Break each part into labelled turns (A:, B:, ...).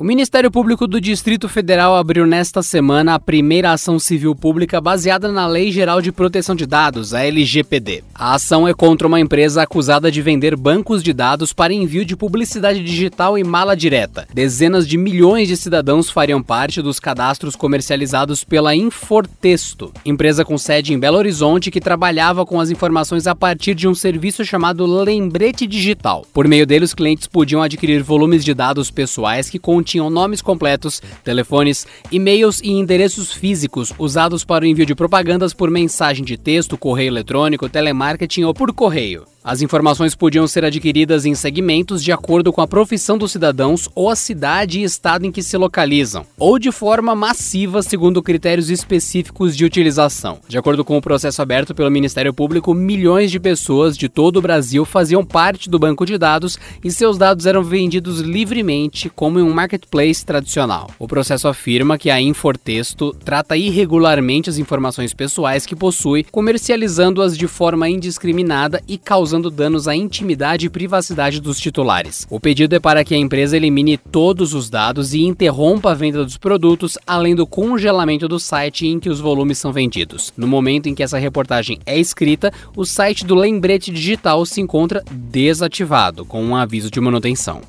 A: O Ministério Público do Distrito Federal abriu nesta semana a primeira ação civil pública baseada na Lei Geral de Proteção de Dados, a LGPD. A ação é contra uma empresa acusada de vender bancos de dados para envio de publicidade digital e mala direta. Dezenas de milhões de cidadãos fariam parte dos cadastros comercializados pela Infortexto, empresa com sede em Belo Horizonte que trabalhava com as informações a partir de um serviço chamado Lembrete Digital. Por meio dele, os clientes podiam adquirir volumes de dados pessoais que continham tinham nomes completos, telefones, e-mails e endereços físicos usados para o envio de propagandas por mensagem de texto, correio eletrônico, telemarketing ou por correio. As informações podiam ser adquiridas em segmentos de acordo com a profissão dos cidadãos ou a cidade e estado em que se localizam, ou de forma massiva segundo critérios específicos de utilização. De acordo com o processo aberto pelo Ministério Público, milhões de pessoas de todo o Brasil faziam parte do banco de dados e seus dados eram vendidos livremente como em um marketplace tradicional. O processo afirma que a Infortexto trata irregularmente as informações pessoais que possui, comercializando-as de forma indiscriminada e causando causando danos à intimidade e privacidade dos titulares. O pedido é para que a empresa elimine todos os dados e interrompa a venda dos produtos, além do congelamento do site em que os volumes são vendidos. No momento em que essa reportagem é escrita, o site do Lembrete Digital se encontra desativado, com um aviso de manutenção.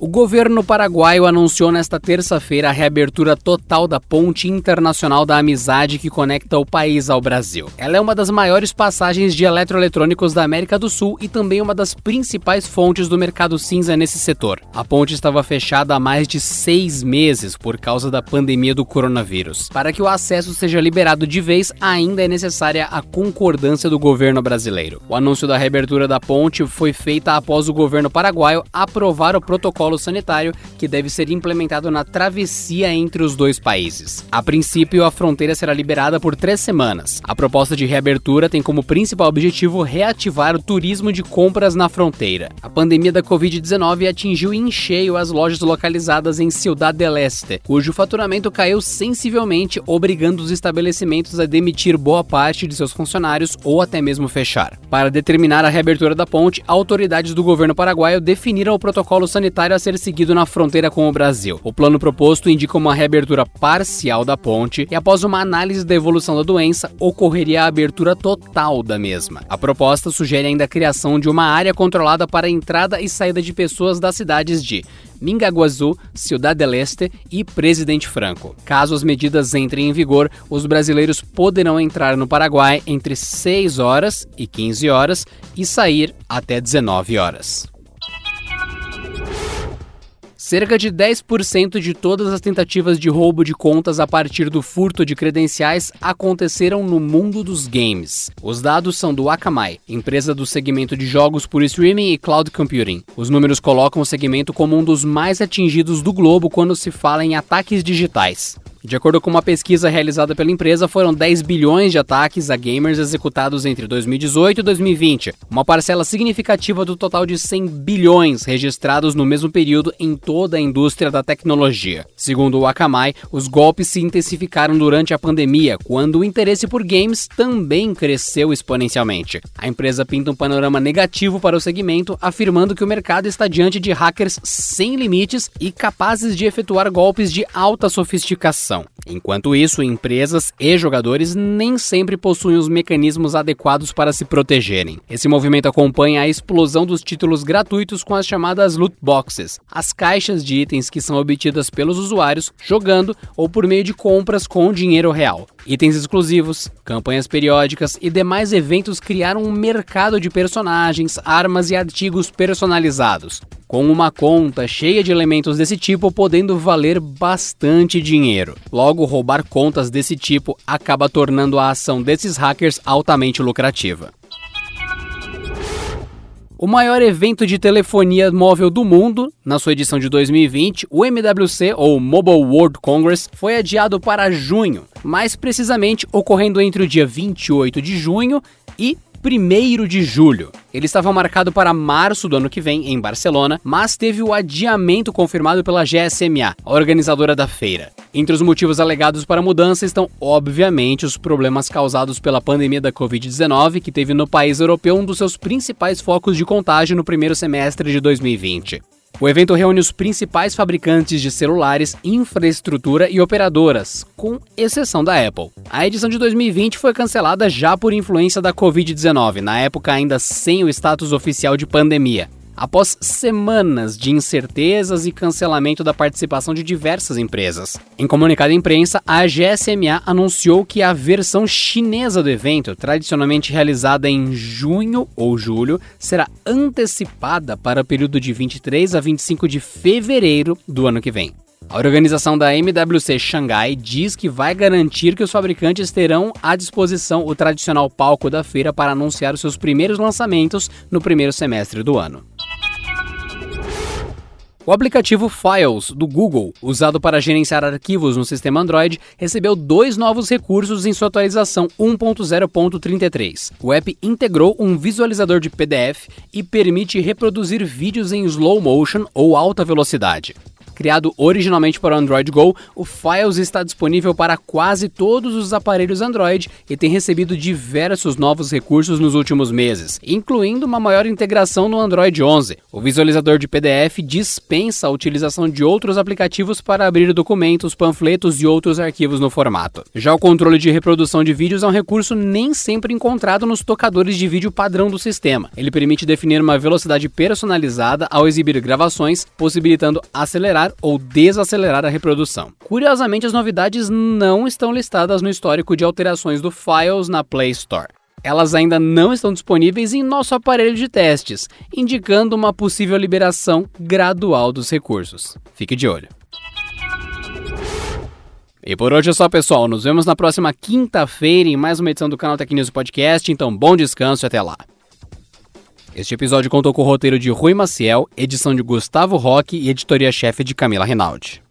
A: O governo paraguaio anunciou nesta terça-feira a reabertura total da Ponte Internacional da Amizade que conecta o país ao Brasil. Ela é uma das maiores passagens de eletroeletrônicos da América do Sul e também uma das principais fontes do mercado cinza nesse setor. A ponte estava fechada há mais de seis meses por causa da pandemia do coronavírus. Para que o acesso seja liberado de vez, ainda é necessária a concordância do governo brasileiro. O anúncio da reabertura da ponte foi feita após o governo paraguaio aprovar o protocolo protocolo sanitário que deve ser implementado na travessia entre os dois países. A princípio, a fronteira será liberada por três semanas. A proposta de reabertura tem como principal objetivo reativar o turismo de compras na fronteira. A pandemia da Covid-19 atingiu em cheio as lojas localizadas em Ciudad del Este, cujo faturamento caiu sensivelmente, obrigando os estabelecimentos a demitir boa parte de seus funcionários ou até mesmo fechar. Para determinar a reabertura da ponte, autoridades do governo paraguaio definiram o protocolo sanitário a ser seguido na fronteira com o Brasil. O plano proposto indica uma reabertura parcial da ponte e, após uma análise da evolução da doença, ocorreria a abertura total da mesma. A proposta sugere ainda a criação de uma área controlada para a entrada e saída de pessoas das cidades de Mingaguazu, Ciudad del Este e Presidente Franco. Caso as medidas entrem em vigor, os brasileiros poderão entrar no Paraguai entre 6 horas e 15 horas e sair até 19 horas. Cerca de 10% de todas as tentativas de roubo de contas a partir do furto de credenciais aconteceram no mundo dos games. Os dados são do Akamai, empresa do segmento de jogos por streaming e cloud computing. Os números colocam o segmento como um dos mais atingidos do globo quando se fala em ataques digitais. De acordo com uma pesquisa realizada pela empresa, foram 10 bilhões de ataques a gamers executados entre 2018 e 2020, uma parcela significativa do total de 100 bilhões registrados no mesmo período em toda a indústria da tecnologia. Segundo o Akamai, os golpes se intensificaram durante a pandemia, quando o interesse por games também cresceu exponencialmente. A empresa pinta um panorama negativo para o segmento, afirmando que o mercado está diante de hackers sem limites e capazes de efetuar golpes de alta sofisticação Enquanto isso, empresas e jogadores nem sempre possuem os mecanismos adequados para se protegerem. Esse movimento acompanha a explosão dos títulos gratuitos com as chamadas loot boxes, as caixas de itens que são obtidas pelos usuários jogando ou por meio de compras com dinheiro real. Itens exclusivos, campanhas periódicas e demais eventos criaram um mercado de personagens, armas e artigos personalizados com uma conta cheia de elementos desse tipo podendo valer bastante dinheiro. Logo, roubar contas desse tipo acaba tornando a ação desses hackers altamente lucrativa. O maior evento de telefonia móvel do mundo, na sua edição de 2020, o MWC, ou Mobile World Congress, foi adiado para junho, mais precisamente ocorrendo entre o dia 28 de junho e 1 de julho. Ele estava marcado para março do ano que vem, em Barcelona, mas teve o adiamento confirmado pela GSMA, a organizadora da feira. Entre os motivos alegados para a mudança estão, obviamente, os problemas causados pela pandemia da Covid-19, que teve no país europeu um dos seus principais focos de contágio no primeiro semestre de 2020. O evento reúne os principais fabricantes de celulares, infraestrutura e operadoras, com exceção da Apple. A edição de 2020 foi cancelada já por influência da Covid-19, na época ainda sem o status oficial de pandemia após semanas de incertezas e cancelamento da participação de diversas empresas. Em comunicado à imprensa, a GSMA anunciou que a versão chinesa do evento, tradicionalmente realizada em junho ou julho, será antecipada para o período de 23 a 25 de fevereiro do ano que vem. A organização da MWC Xangai diz que vai garantir que os fabricantes terão à disposição o tradicional palco da feira para anunciar os seus primeiros lançamentos no primeiro semestre do ano. O aplicativo Files do Google, usado para gerenciar arquivos no sistema Android, recebeu dois novos recursos em sua atualização 1.0.33. O app integrou um visualizador de PDF e permite reproduzir vídeos em slow motion ou alta velocidade. Criado originalmente para o Android Go, o Files está disponível para quase todos os aparelhos Android e tem recebido diversos novos recursos nos últimos meses, incluindo uma maior integração no Android 11. O visualizador de PDF dispensa a utilização de outros aplicativos para abrir documentos, panfletos e outros arquivos no formato. Já o controle de reprodução de vídeos é um recurso nem sempre encontrado nos tocadores de vídeo padrão do sistema. Ele permite definir uma velocidade personalizada ao exibir gravações, possibilitando acelerar ou desacelerar a reprodução. Curiosamente, as novidades não estão listadas no histórico de alterações do Files na Play Store. Elas ainda não estão disponíveis em nosso aparelho de testes, indicando uma possível liberação gradual dos recursos. Fique de olho. E por hoje é só, pessoal. Nos vemos na próxima quinta-feira em mais uma edição do canal News Podcast. Então, bom descanso e até lá. Este episódio contou com o roteiro de Rui Maciel, edição de Gustavo Roque e editoria-chefe de Camila Rinaldi.